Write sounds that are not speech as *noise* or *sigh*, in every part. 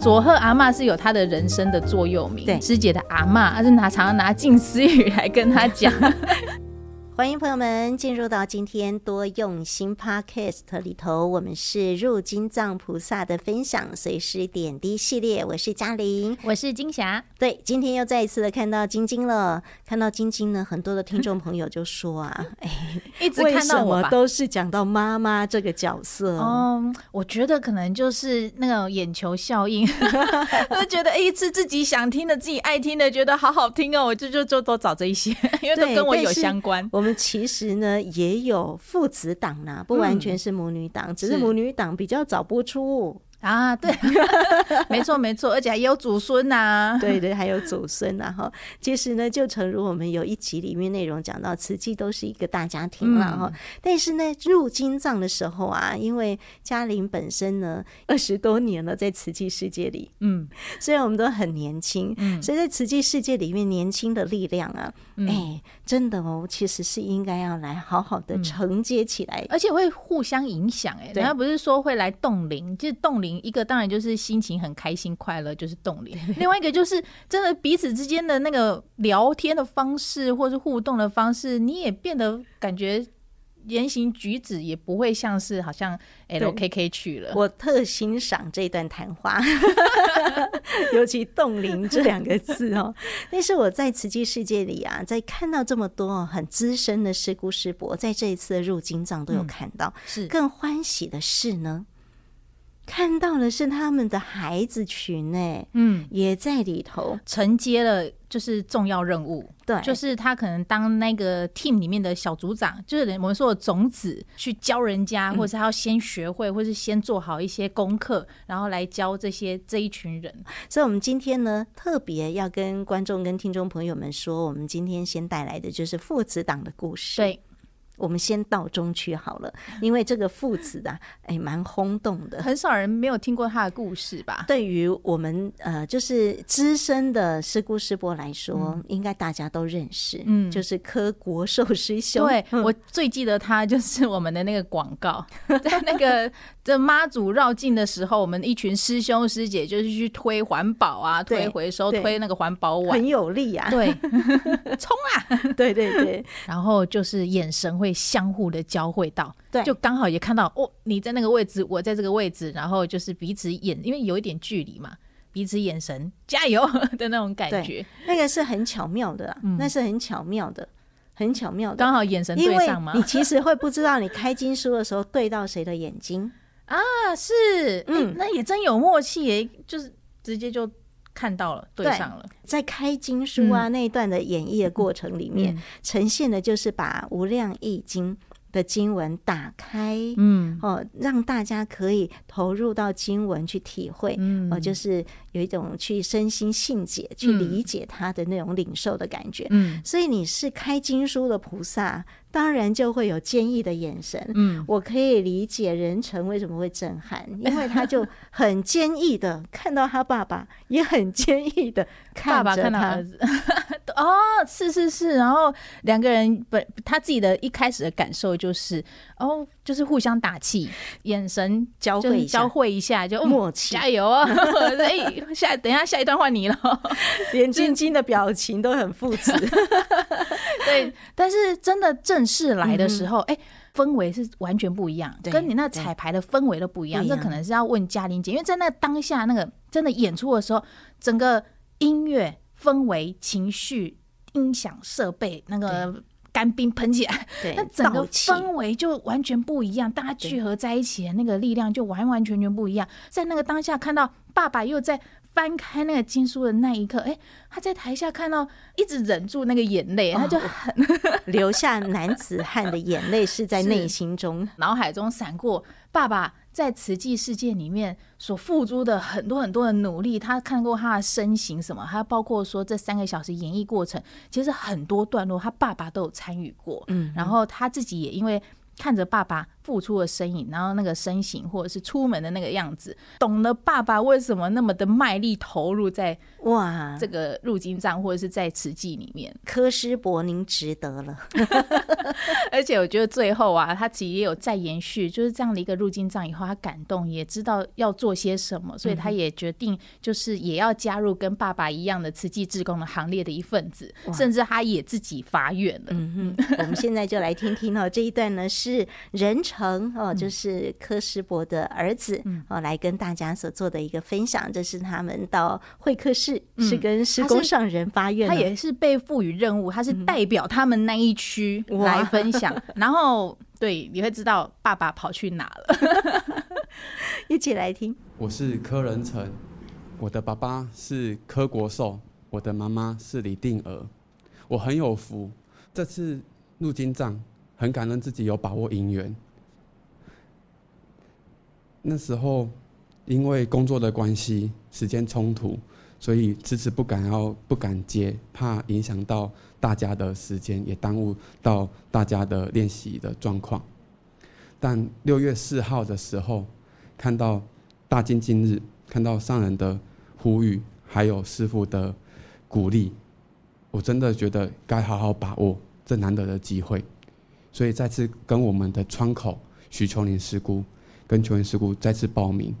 佐贺阿嬷是有她的人生的座右铭，对，师姐的阿嬷，她是拿常常拿近思语来跟她讲。*laughs* 欢迎朋友们进入到今天多用心 Podcast 里头，我们是入金藏菩萨的分享随时点滴系列，我是嘉玲，我是金霞。对，今天又再一次的看到晶晶了，看到晶晶呢，很多的听众朋友就说啊，*laughs* 哎，一直看到我都是讲到妈妈这个角色。嗯，我觉得可能就是那个眼球效应，*laughs* 就觉得一次自己想听的、自己爱听的，觉得好好听哦，我就就就都找这一些，因为都跟我有相关。我们。其实呢，也有父子党呢，不完全是母女党，嗯、只是母女党比较早播出。啊，对，*laughs* 没错没错，而且还有祖孙呐、啊，对对，还有祖孙呐哈。其实呢，就诚如我们有一集里面内容讲到，慈济都是一个大家庭了哈。嗯、但是呢，入金藏的时候啊，因为嘉玲本身呢二十多年了在慈济世界里，嗯，虽然我们都很年轻，嗯，所以在慈济世界里面，年轻的力量啊，哎、嗯欸，真的哦，其实是应该要来好好的承接起来，而且会互相影响。哎，人家不是说会来冻龄，就是冻龄。一个当然就是心情很开心快乐，就是冻龄；另外一个就是真的彼此之间的那个聊天的方式，或是互动的方式，你也变得感觉言行举止也不会像是好像 LKK 去了。我特欣赏这段谈话，*laughs* 尤其“冻龄”这两个字哦。那是我在慈济世界里啊，在看到这么多很资深的师姑师伯，在这一次的入金藏都有看到。嗯、是更欢喜的是呢。看到的是他们的孩子群哎，嗯，也在里头承接了就是重要任务，对，就是他可能当那个 team 里面的小组长，就是我们说的种子，去教人家，或者是他要先学会，或是先做好一些功课，然后来教这些这一群人。所以，我们今天呢，特别要跟观众跟听众朋友们说，我们今天先带来的就是父子党的故事。对。我们先到中区好了，因为这个父子啊，*laughs* 哎，蛮轰动的，很少人没有听过他的故事吧？对于我们呃，就是资深的师姑师伯来说，嗯、应该大家都认识。嗯，就是柯国寿师兄。对，我最记得他就是我们的那个广告，*laughs* 在那个这妈祖绕境的时候，我们一群师兄师姐就是去推环保啊，推回收，推那个环保碗，很有力啊。对，*laughs* 冲啊！*laughs* 对对对，然后就是眼神会。相互的交汇到，对，就刚好也看到哦，你在那个位置，我在这个位置，然后就是彼此眼，因为有一点距离嘛，彼此眼神加油 *laughs* 的那种感觉，那个是很巧妙的，嗯、那是很巧妙的，很巧妙的，刚好眼神对上嘛。你其实会不知道，你开经书的时候对到谁的眼睛啊？是，嗯、欸，那也真有默契耶，就是直接就。看到了，对上了。在开经书啊那一段的演绎的过程里面，嗯、呈现的就是把《无量易经》的经文打开，嗯，哦，让大家可以投入到经文去体会，嗯，哦，就是有一种去身心信解、去理解它的那种领受的感觉，嗯。所以你是开经书的菩萨。当然就会有坚毅的眼神，嗯，我可以理解任成为什么会震撼，因为他就很坚毅的看到他爸爸，也很坚毅的看着他，爸爸看到儿子，哦，是是是，然后两个人本他自己的一开始的感受就是，哦，就是互相打气，眼神交汇交汇一下就默契，加油啊！*laughs* 哎，下等一下下一段换你了，*laughs* 连晶晶的表情都很父子，*laughs* 对，但是真的正。式来的时候，哎、氛围是完全不一样，跟你那彩排的氛围都不一样。这可能是要问嘉玲姐，因为在那当下那个真的演出的时候，整个音乐氛围、情绪、音响设备，那个干冰喷起来，对那整个氛围就完全不一样。大家聚合在一起的那个力量就完完全全不一样。在那个当下看到爸爸又在。翻开那个经书的那一刻，哎，他在台下看到，一直忍住那个眼泪，他就很 *laughs* 流下男子汉的眼泪，是在内心中、*laughs* 脑海中闪过爸爸在慈济世界里面所付出的很多很多的努力。他看过他的身形什么，还包括说这三个小时演绎过程，其实很多段落他爸爸都有参与过。嗯，然后他自己也因为看着爸爸付出的身影，然后那个身形，或者是出门的那个样子，懂了爸爸为什么那么的卖力投入在哇这个入金帐或者是在慈济里面。柯师伯，您值得了。*laughs* 而且我觉得最后啊，他其实也有再延续，就是这样的一个入金帐以后，他感动，也知道要做些什么，所以他也决定就是也要加入跟爸爸一样的慈济志工的行列的一份子，甚至他也自己发愿了。嗯哼，我们现在就来听听哦，这一段呢是仁成哦，就是柯师伯的儿子哦，来跟大家所做的一个分享。这是他们到会客室是跟施工上人发愿，他也是被赋予任务，他是代表他们那一区来分享。*laughs* 然后对，你会知道爸爸跑去哪了，*laughs* 一起来听。我是柯仁成，我的爸爸是柯国寿，我的妈妈是李定娥，我很有福。这次入金帐，很感恩自己有把握姻缘。那时候因为工作的关系，时间冲突，所以迟迟不敢要不敢接，怕影响到大家的时间，也耽误到大家的练习的状况。但六月四号的时候，看到大金今日，看到上人的呼吁，还有师父的鼓励。我真的觉得该好好把握这难得的机会，所以再次跟我们的窗口徐秋林师姑跟秋玲师姑再次报名。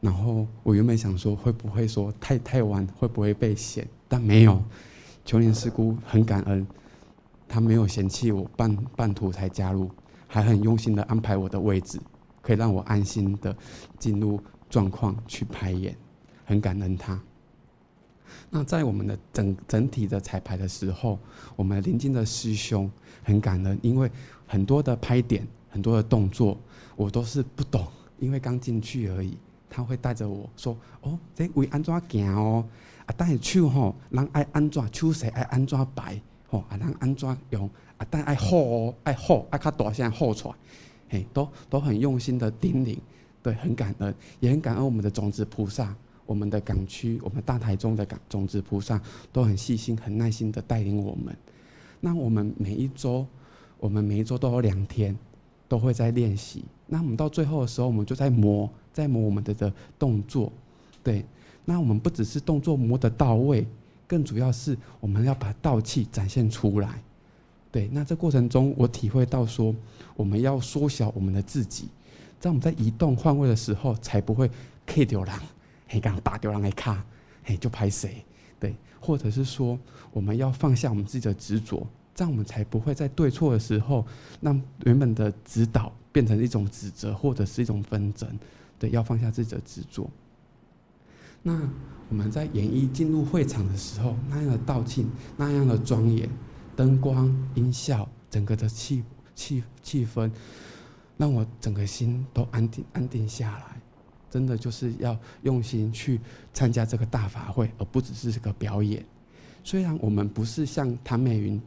然后我原本想说会不会说太太晚，会不会被嫌？但没有，秋玲师姑很感恩，她没有嫌弃我半半途才加入，还很用心的安排我的位置，可以让我安心的进入状况去排演，很感恩她。那在我们的整整体的彩排的时候，我们临近的师兄很感恩，因为很多的拍点、很多的动作，我都是不懂，因为刚进去而已。他会带着我说：“哦，这为安怎行哦？啊，但你去吼，人爱安怎手势爱安怎摆吼？啊，人安怎用？啊，但爱吼哦，爱吼，爱较大声吼出来，嘿，都都很用心的叮咛，对，很感恩，也很感恩我们的种子菩萨。”我们的港区，我们大台中的港种子菩萨都很细心、很耐心的带领我们。那我们每一周，我们每一周都有两天都会在练习。那我们到最后的时候，我们就在磨，在磨我们的的动作。对，那我们不只是动作磨得到位，更主要是我们要把道气展现出来。对，那这过程中我体会到说，我们要缩小我们的自己，在我们在移动换位的时候，才不会 K 掉人。嘿，刚打掉人来卡，嘿，就拍谁？对，或者是说，我们要放下我们自己的执着，这样我们才不会在对错的时候，让原本的指导变成一种指责或者是一种纷争。对，要放下自己的执着。那我们在演绎进入会场的时候，那样的道气，那样的庄严，灯光、音效，整个的气气气氛，让我整个心都安定安定下来。真的就是要用心去参加这个大法会，而不只是这个表演。虽然我们不是像谭美云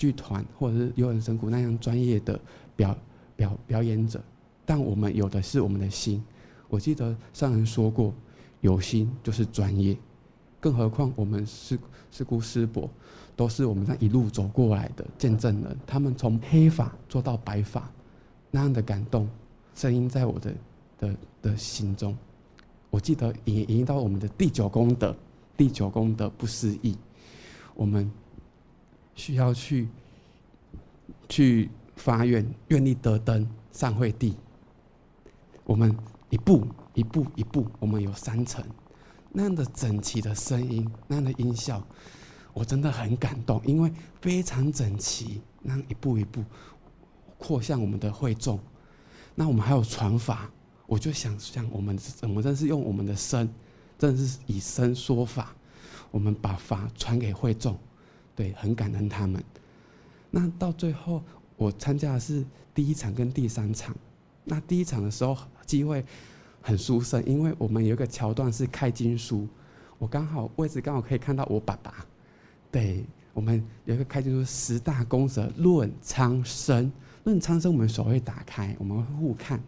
剧团或者是优人神鼓那样专业的表表表演者，但我们有的是我们的心。我记得上人说过，有心就是专业。更何况我们师师姑师伯都是我们这样一路走过来的见证人，他们从黑发做到白发，那样的感动声音在我的。的的心中，我记得也引到我们的第九功德，第九功德不思议，我们需要去去发愿，愿力得登上会地。我们一步一步一步，我们有三层，那样的整齐的声音，那样的音效，我真的很感动，因为非常整齐，那样一步一步扩向我们的会众，那我们还有传法。我就想象我们，怎么真是用我们的身，真的是以身说法，我们把法传给会众，对，很感恩他们。那到最后，我参加的是第一场跟第三场。那第一场的时候，机会很殊胜，因为我们有一个桥段是开经书，我刚好位置刚好可以看到我爸爸。对，我们有一个开经书十大功德论苍生，论苍生，我们手会打开，我们会互看。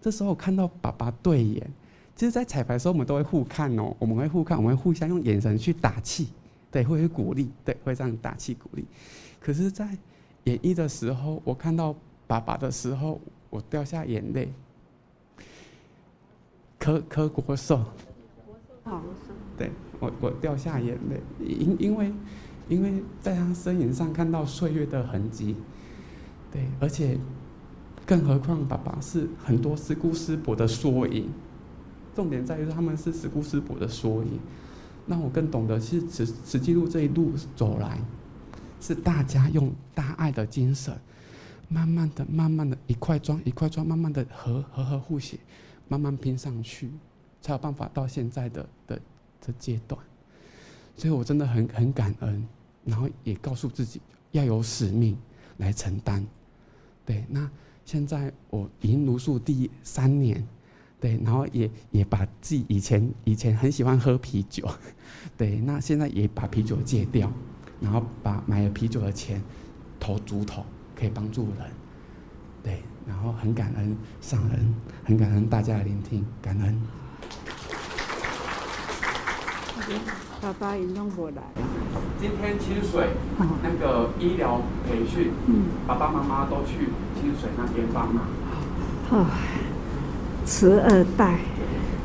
这时候看到爸爸对眼，其实，在彩排的时候我们都会互看哦，我们会互看，我们会互相用眼神去打气，对，会会鼓励，对，会这样打气鼓励。可是，在演绎的时候，我看到爸爸的时候，我掉下眼泪。柯柯国寿，对我我掉下眼泪，因因为因为在他身影上看到岁月的痕迹，对，而且更何况爸爸是很多师姑师伯的缩影，重点在于他们是师姑师伯的缩影，让我更懂得是慈慈济路这一路走来，是大家用大爱的精神，慢慢的、慢慢的一块砖一块砖，慢慢的和和和互写。慢慢拼上去，才有办法到现在的的的阶段。所以我真的很很感恩，然后也告诉自己要有使命来承担。对，那现在我已经茹素第三年，对，然后也也把自己以前以前很喜欢喝啤酒，对，那现在也把啤酒戒掉，然后把买了啤酒的钱投竹筒，可以帮助人，对。然后很感恩上人，很感恩大家的聆听，感恩。爸爸也弄过来。今天清水那个医疗培训，嗯，爸爸妈妈都去清水那边帮忙。哦，慈二代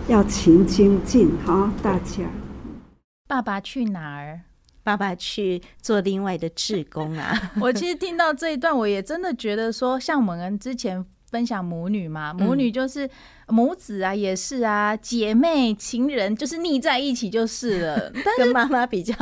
要勤精进哈，大家。爸爸去哪儿？爸爸去做另外的志工啊！*laughs* 我其实听到这一段，我也真的觉得说，像我们之前分享母女嘛，母女就是母子啊，也是啊，姐妹情人就是腻在一起就是了。*laughs* 但是跟妈妈比较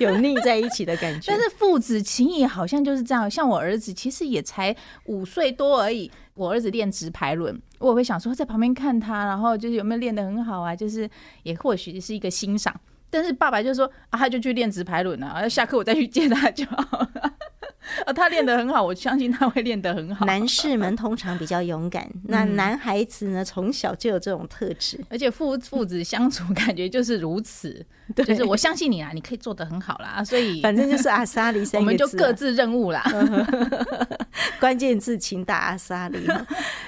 有腻在一起的感觉。*laughs* 但是父子情谊好像就是这样。像我儿子其实也才五岁多而已，我儿子练直排轮，我会想说在旁边看他，然后就是有没有练得很好啊？就是也或许是一个欣赏。但是爸爸就说啊，他就去练直排轮了啊，下课我再去接他就好了。啊，他练得很好，我相信他会练得很好。男士们通常比较勇敢，那男孩子呢，从小就有这种特质，而且父父子相处 *laughs* 感觉就是如此。对，就是我相信你啦，你可以做得很好啦。所以反正就是阿萨里 *laughs* 三个字，啊，我们就各自任务啦。*laughs* 关键字请打阿萨里。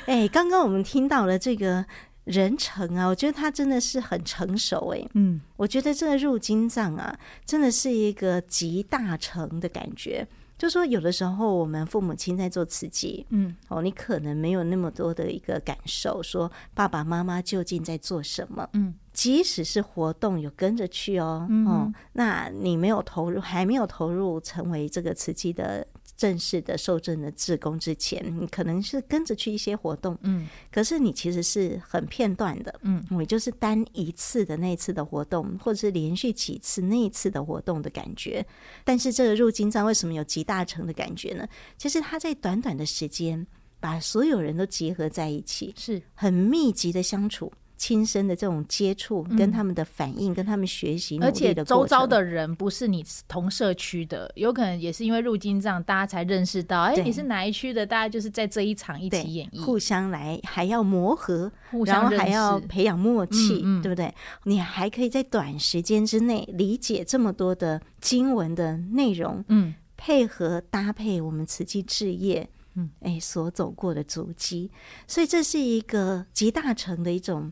哎，刚刚我们听到了这个。人成啊，我觉得他真的是很成熟哎。嗯，我觉得这个入金藏啊，真的是一个集大成的感觉。就说有的时候我们父母亲在做慈济，嗯，哦，你可能没有那么多的一个感受，说爸爸妈妈究竟在做什么？嗯，即使是活动有跟着去哦，嗯，哦，那你没有投入，还没有投入成为这个慈济的。正式的受证的志工之前，你可能是跟着去一些活动，嗯，可是你其实是很片段的，嗯，也就是单一次的那一次的活动，或者是连续几次那一次的活动的感觉。但是这个入经藏为什么有集大成的感觉呢？其实他在短短的时间把所有人都结合在一起，是很密集的相处。亲身的这种接触，跟他们的反应，嗯、跟他们学习，而且周遭的人不是你同社区的，有可能也是因为入金这样，大家才认识到，哎，你是哪一区的？大家就是在这一场一起演绎，互相来还要磨合，然后还要培养默契，对不对？你还可以在短时间之内理解这么多的经文的内容，嗯，配合搭配我们慈济置业，嗯，哎，所走过的足迹，所以这是一个集大成的一种。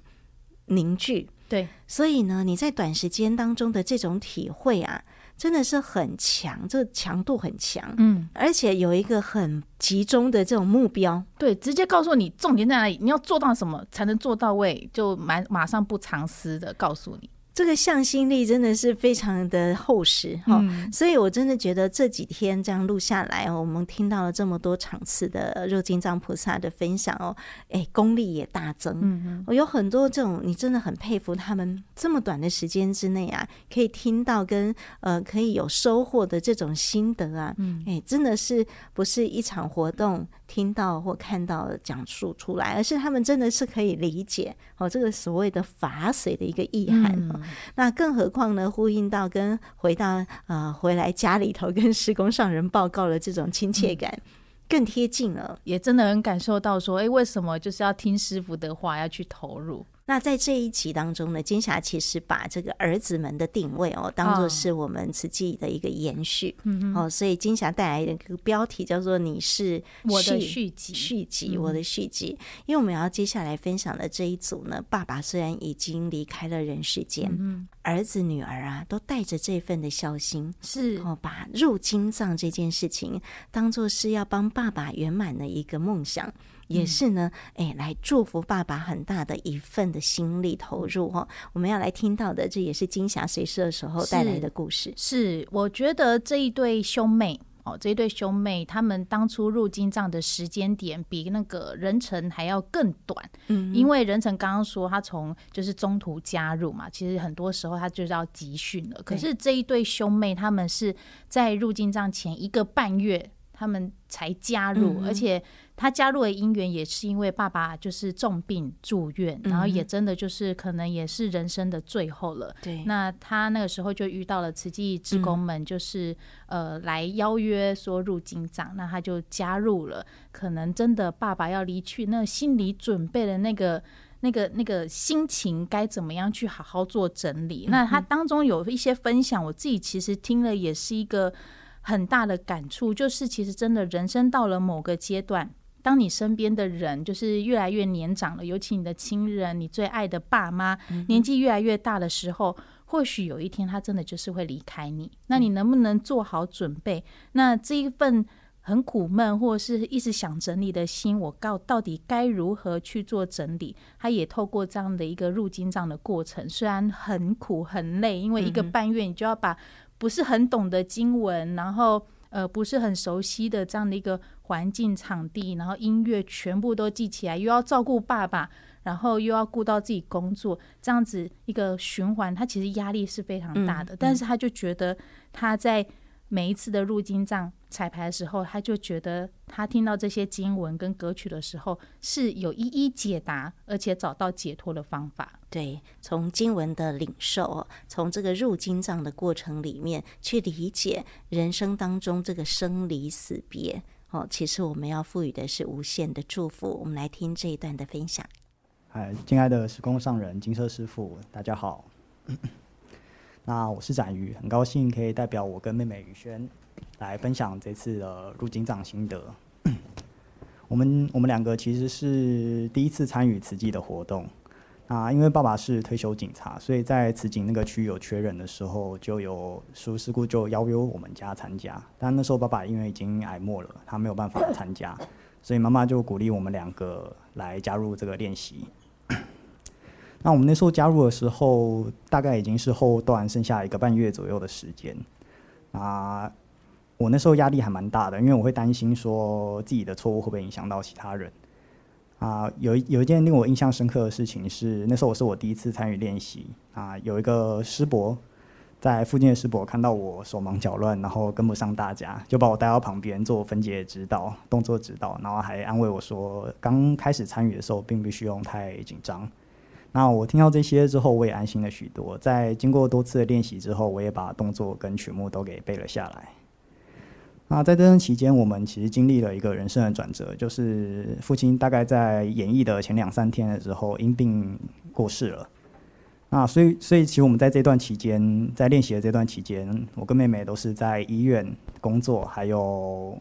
凝聚，对，所以呢，你在短时间当中的这种体会啊，真的是很强，这强度很强，嗯，而且有一个很集中的这种目标，对，直接告诉你重点在哪里，你要做到什么才能做到位，就蛮马上不藏私的告诉你。这个向心力真的是非常的厚实哈，嗯、所以我真的觉得这几天这样录下来，我们听到了这么多场次的肉金藏菩萨的分享哦，哎，功力也大增。嗯嗯，我有很多这种，你真的很佩服他们这么短的时间之内啊，可以听到跟呃可以有收获的这种心得啊，嗯，哎，真的是不是一场活动听到或看到讲述出来，而是他们真的是可以理解哦，这个所谓的法水的一个意涵。嗯那更何况呢？呼应到跟回到呃回来家里头跟师公上人报告的这种亲切感，更贴近了，也真的很感受到说，哎，为什么就是要听师傅的话，要去投入？那在这一集当中呢，金霞其实把这个儿子们的定位哦，当做是我们慈济的一个延续，哦，哦，所以金霞带来的一个标题叫做“你是我的续集”，续集，我的续集。因为我们要接下来分享的这一组呢，爸爸虽然已经离开了人世间，嗯、儿子女儿啊，都带着这份的孝心，是哦，把入金藏这件事情当做是要帮爸爸圆满的一个梦想。也是呢，哎，来祝福爸爸很大的一份的心力投入哦。我们要来听到的，这也是金霞随师的时候带来的故事。是，是，我觉得这一对兄妹。哦，这一对兄妹，他们当初入金藏的时间点比那个仁成还要更短。嗯，因为仁成刚刚说他从就是中途加入嘛，其实很多时候他就是要集训了。可是这一对兄妹，他们是在入金藏前一个半月。他们才加入，而且他加入的因缘也是因为爸爸就是重病住院，然后也真的就是可能也是人生的最后了。对，那他那个时候就遇到了慈济职工们，就是呃来邀约说入金藏，那他就加入了。可能真的爸爸要离去，那心理准备的那个那个那个心情该怎么样去好好做整理？那他当中有一些分享，我自己其实听了也是一个。很大的感触就是，其实真的人生到了某个阶段，当你身边的人就是越来越年长了，尤其你的亲人、你最爱的爸妈，年纪越来越大的时候，或许有一天他真的就是会离开你。那你能不能做好准备？那这一份很苦闷或者是一直想整理的心，我告到底该如何去做整理？他也透过这样的一个入金藏的过程，虽然很苦很累，因为一个半月你就要把。不是很懂的经文，然后呃不是很熟悉的这样的一个环境场地，然后音乐全部都记起来，又要照顾爸爸，然后又要顾到自己工作，这样子一个循环，他其实压力是非常大的。但是他就觉得他在每一次的入金藏彩排的时候，他就觉得他听到这些经文跟歌曲的时候是有一一解答，而且找到解脱的方法。对，从经文的领受，从这个入金藏的过程里面去理解人生当中这个生离死别哦，其实我们要赋予的是无限的祝福。我们来听这一段的分享。嗨，敬爱的时空上人金色师傅，大家好。那我是展瑜，很高兴可以代表我跟妹妹雨萱来分享这次的入金藏心得。*coughs* 我们我们两个其实是第一次参与慈济的活动。啊，因为爸爸是退休警察，所以在慈济那个区有缺人的时候，就有叔师姑就邀约我们家参加。但那时候爸爸因为已经癌末了，他没有办法参加，所以妈妈就鼓励我们两个来加入这个练习。那我们那时候加入的时候，大概已经是后段剩下一个半月左右的时间。啊，我那时候压力还蛮大的，因为我会担心说自己的错误会不会影响到其他人。啊，有一有一件令我印象深刻的事情是，那时候我是我第一次参与练习啊，有一个师伯在附近的师伯看到我手忙脚乱，然后跟不上大家，就把我带到旁边做分解指导、动作指导，然后还安慰我说，刚开始参与的时候并不需要太紧张。那我听到这些之后，我也安心了许多。在经过多次的练习之后，我也把动作跟曲目都给背了下来。那在这段期间，我们其实经历了一个人生的转折，就是父亲大概在演绎的前两三天的时候因病过世了。那所以，所以其实我们在这段期间，在练习的这段期间，我跟妹妹都是在医院工作，还有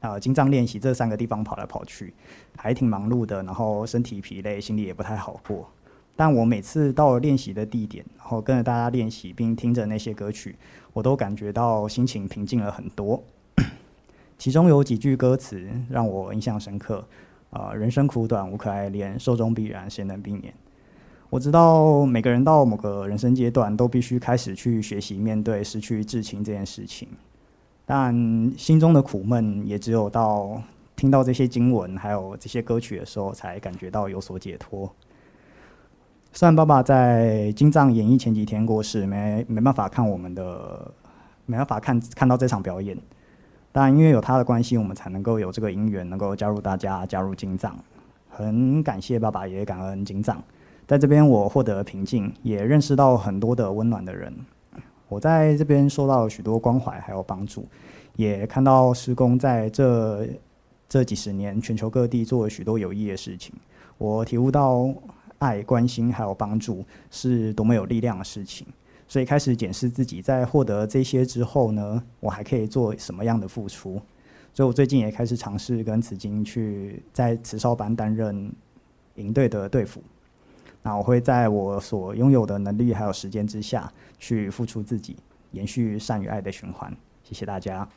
呃经藏练习这三个地方跑来跑去，还挺忙碌的。然后身体疲累，心里也不太好过。但我每次到了练习的地点，然后跟着大家练习，并听着那些歌曲，我都感觉到心情平静了很多。*clears throat* 其中有几句歌词让我印象深刻，啊、人生苦短，无可爱恋，寿终必然，谁能避免？我知道每个人到某个人生阶段，都必须开始去学习面对失去至亲这件事情，但心中的苦闷，也只有到听到这些经文还有这些歌曲的时候，才感觉到有所解脱。虽然爸爸在金藏演绎前几天过世，没没办法看我们的，没办法看看到这场表演，但因为有他的关系，我们才能够有这个因缘，能够加入大家，加入金藏。很感谢爸爸，也感恩金藏。在这边，我获得平静，也认识到很多的温暖的人。我在这边受到了许多关怀还有帮助，也看到师公在这这几十年全球各地做了许多有益的事情。我体悟到。爱、关心还有帮助是多么有力量的事情，所以开始检视自己，在获得这些之后呢，我还可以做什么样的付出？所以我最近也开始尝试跟慈金去在慈少班担任营队的队辅。那我会在我所拥有的能力还有时间之下去付出自己，延续善与爱的循环。谢谢大家。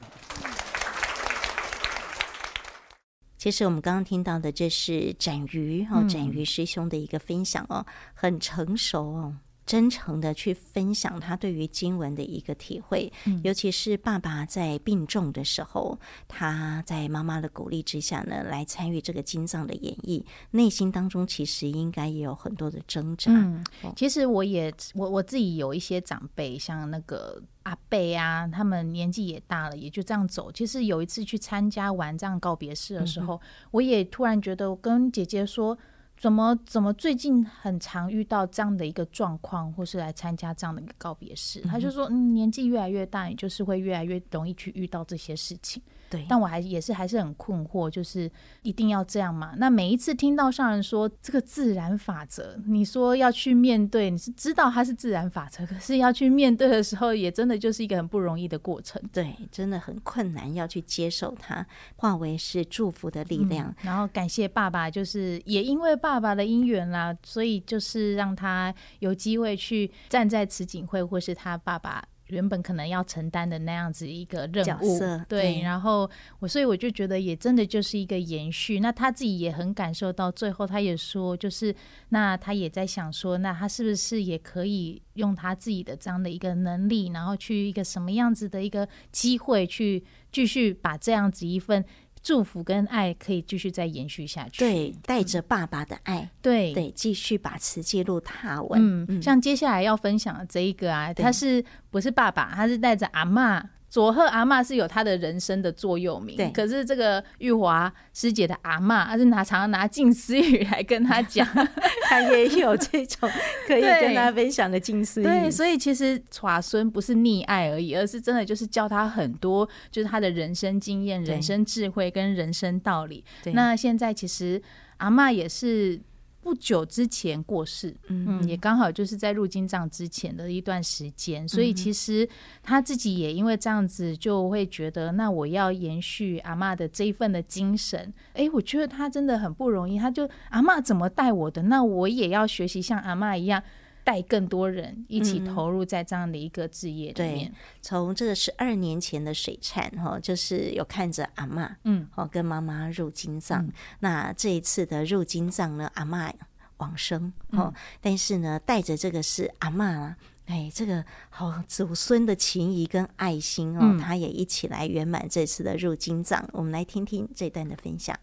其实我们刚刚听到的，这是展瑜哦，展瑜师兄的一个分享哦，很成熟哦。真诚的去分享他对于经文的一个体会，嗯、尤其是爸爸在病重的时候，他在妈妈的鼓励之下呢，来参与这个经藏的演绎，内心当中其实应该也有很多的挣扎。嗯，其实我也我我自己有一些长辈，像那个阿贝啊，他们年纪也大了，也就这样走。其实有一次去参加完这样告别式的时候，嗯、我也突然觉得，我跟姐姐说。怎么怎么最近很常遇到这样的一个状况，或是来参加这样的一个告别式？他就说，嗯，年纪越来越大，也就是会越来越容易去遇到这些事情。对，但我还也是还是很困惑，就是一定要这样嘛？那每一次听到上人说这个自然法则，你说要去面对，你是知道它是自然法则，可是要去面对的时候，也真的就是一个很不容易的过程。对，真的很困难，要去接受它，化为是祝福的力量。嗯，然后感谢爸爸，就是也因为爸爸的因缘啦，所以就是让他有机会去站在慈景会，或是他爸爸。原本可能要承担的那样子一个任务，对，对，然后我所以我就觉得也真的就是一个延续。那他自己也很感受到，最后他也说，就是那他也在想说，那他是不是也可以用他自己的这样的一个能力，然后去一个什么样子的一个机会，去继续把这样子一份。祝福跟爱可以继续再延续下去，对，带着爸爸的爱，对对，继续把慈济路踏稳。嗯，嗯，像接下来要分享的这一个啊，他是不是爸爸？他是带着阿嬷。佐贺阿嬷是有她的人生的座右铭，对。可是这个玉华师姐的阿嬷，她是拿常常拿近思语来跟她讲，*laughs* 她也有这种可以跟她分享的近思语。对，所以其实耍孙不是溺爱而已，而是真的就是教他很多，就是他的人生经验、人生智慧跟人生道理。那现在其实阿嬷也是。不久之前过世，嗯，也刚好就是在入金藏之前的一段时间，所以其实他自己也因为这样子，就会觉得，那我要延续阿妈的这一份的精神。哎，我觉得他真的很不容易，他就阿妈怎么带我的，那我也要学习像阿妈一样，带更多人一起投入在这样的一个置业里面。从这个十二年前的水忏哈，就是有看着阿嬷，嗯，哦，跟妈妈入金藏。嗯、那这一次的入金藏呢，阿嬷往生哦，嗯、但是呢，带着这个是阿嬷啊，哎，这个好祖孙的情谊跟爱心哦，他、嗯、也一起来圆满这次的入金藏。我们来听听这段的分享。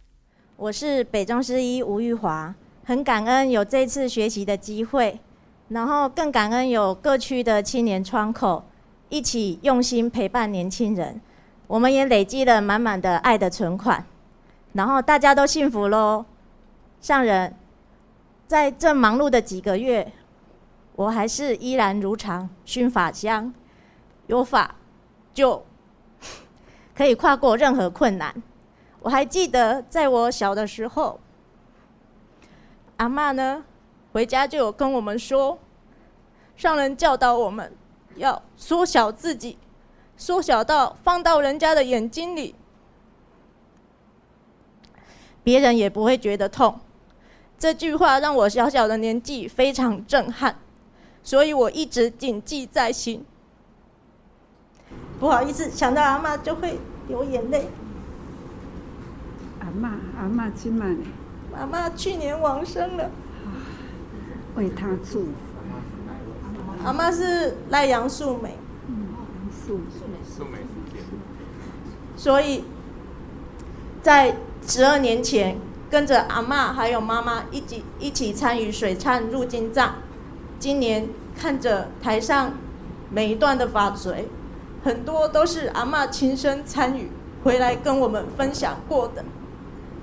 我是北中师一吴玉华，很感恩有这次学习的机会。然后更感恩有各区的青年窗口一起用心陪伴年轻人，我们也累积了满满的爱的存款，然后大家都幸福喽。上人，在这忙碌的几个月，我还是依然如常熏法香，有法就可以跨过任何困难。我还记得在我小的时候，阿嬷呢，回家就有跟我们说，上人教导我们要缩小自己，缩小到放到人家的眼睛里，别人也不会觉得痛。这句话让我小小的年纪非常震撼，所以我一直谨记在心。不好意思，想到阿妈就会流眼泪。阿妈，阿嬷今晚，阿妈去年往生了。为他祝福。阿嬷是赖杨素美。嗯，素素美素美。所以，在十二年前，跟着阿嬷还有妈妈一起一起参与水忏入金藏。今年看着台上每一段的法随，很多都是阿嬷亲身参与回来跟我们分享过的，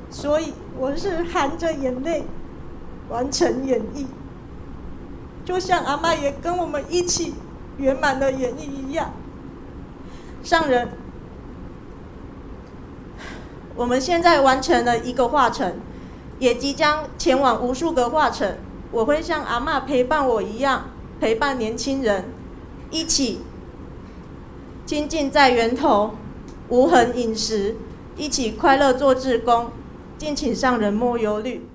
所以我是含着眼泪完成演绎。就像阿嬷也跟我们一起圆满的演绎一样，上人，我们现在完成了一个化程，也即将前往无数个化程。我会像阿嬷陪伴我一样，陪伴年轻人，一起精进在源头，无痕饮食，一起快乐做志工，敬请上人莫忧虑。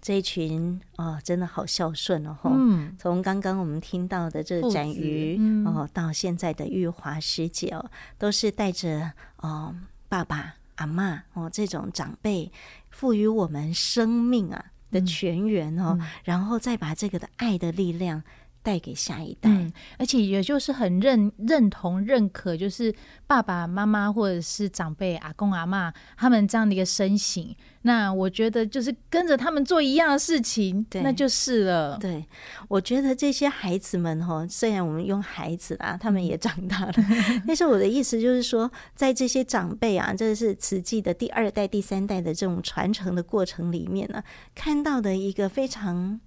这一群哦，真的好孝顺哦！嗯，从刚刚我们听到的这个展瑜、嗯、哦，到现在的玉华师姐哦，都是带着哦爸爸阿妈哦这种长辈赋予我们生命啊的泉源哦，嗯、然后再把这个的爱的力量。带给下一代，嗯，而且也就是很认认同、认可，就是爸爸妈妈或者是长辈、阿公阿妈他们这样的一个身形。那我觉得就是跟着他们做一样的事情，对，那就是了。对，我觉得这些孩子们哈，虽然我们用孩子啦，他们也长大了，*laughs* 但是我的意思就是说，在这些长辈啊，这是慈济的第二代、第三代的这种传承的过程里面呢，看到的一个非常。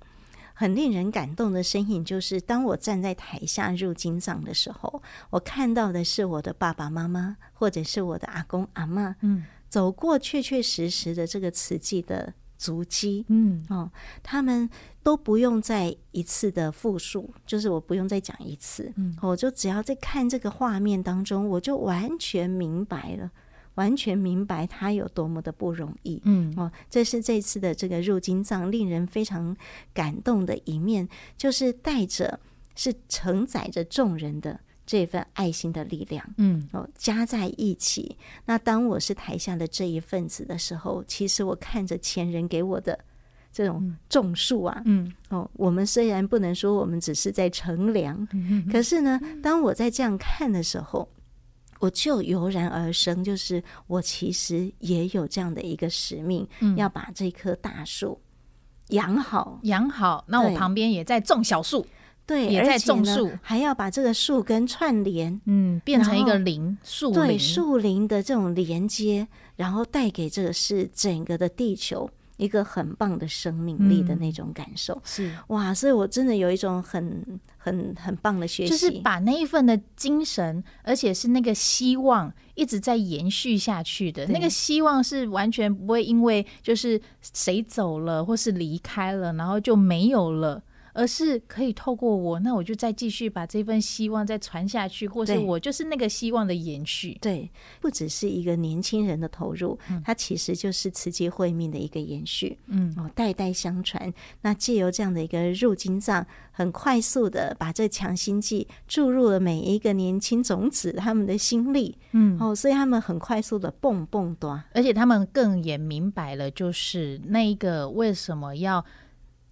很令人感动的身影，就是当我站在台下入金藏的时候，我看到的是我的爸爸妈妈，或者是我的阿公阿妈，嗯，走过确确实实的这个瓷器的足迹，嗯，哦，他们都不用再一次的复述，就是我不用再讲一次，嗯，我就只要在看这个画面当中，我就完全明白了。完全明白他有多么的不容易，嗯。哦，这是这次的这个入金藏令人非常感动的一面，就是带着是承载着众人的这份爱心的力量，嗯。哦，加在一起。那当我是台下的这一份子的时候，其实我看着前人给我的这种种树啊，嗯。哦，我们虽然不能说我们只是在乘凉，可是呢，当我在这样看的时候。我就油然而生，就是我其实也有这样的一个使命，嗯、要把这棵大树养好，养好。那我旁边也在种小树，对，也在种树，还要把这个树根串联，嗯，变成一个林树林，对，树林的这种连接，然后带给这个是整个的地球。一个很棒的生命力的那种感受，嗯、是。哇，所以我真的有一种很很很棒的学习，就是把那一份的精神，而且是那个希望一直在延续下去的，那个希望是完全不会因为就是谁走了或是离开了，然后就没有了。而是可以透过我，那我就再继续把这份希望再传下去，或是我就是那个希望的延续。对，不只是一个年轻人的投入，嗯、它其实就是慈济会命的一个延续。嗯，哦，代代相传。那借由这样的一个入金藏，很快速的把这强心剂注入了每一个年轻种子他们的心力。嗯，哦，所以他们很快速的蹦蹦多，而且他们更也明白了，就是那一个为什么要。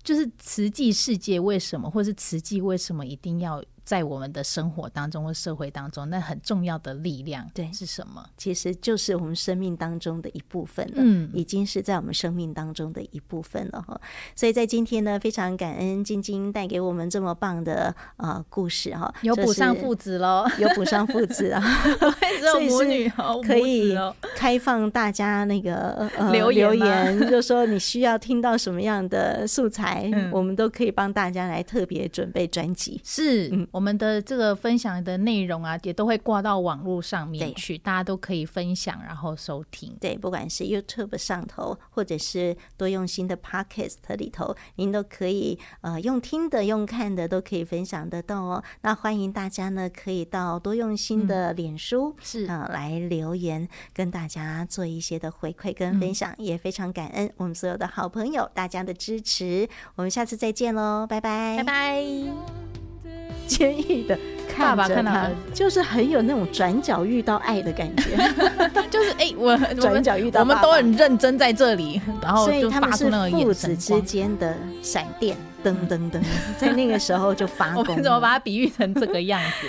就是慈济世界为什么，或是慈济为什么一定要在我们的生活当中或社会当中，那很重要的力量，对，是什么？其实就是我们生命当中的一部分了，嗯，已经是在我们生命当中的一部分了哈。所以在今天呢，非常感恩晶晶带给我们这么棒的呃故事哈，有补上父子喽，*laughs* 有补上父子啊，*laughs* 所以母女可以开放大家那个呃留言，留言 *laughs* 就说你需要听到什么样的素材，嗯、我们都可以帮大家来特别准备专辑，是嗯。我们的这个分享的内容啊，也都会挂到网络上面去，大家都可以分享，然后收听。对，不管是 YouTube 上头，或者是多用心的 Podcast 里头，您都可以呃用听的、用看的，都可以分享得到哦。那欢迎大家呢，可以到多用心的脸书、嗯、是啊、呃、来留言，跟大家做一些的回馈跟分享，嗯、也非常感恩我们所有的好朋友大家的支持。我们下次再见喽，拜拜，拜拜。坚毅的看着他，就是很有那种转角遇到爱的感觉，*laughs* 就是哎、欸，我转角遇到，我们都很认真在这里，然后就发出那个父子之间的闪电，噔噔噔，在那个时候就发光。*laughs* 我们怎么把它比喻成这个样子？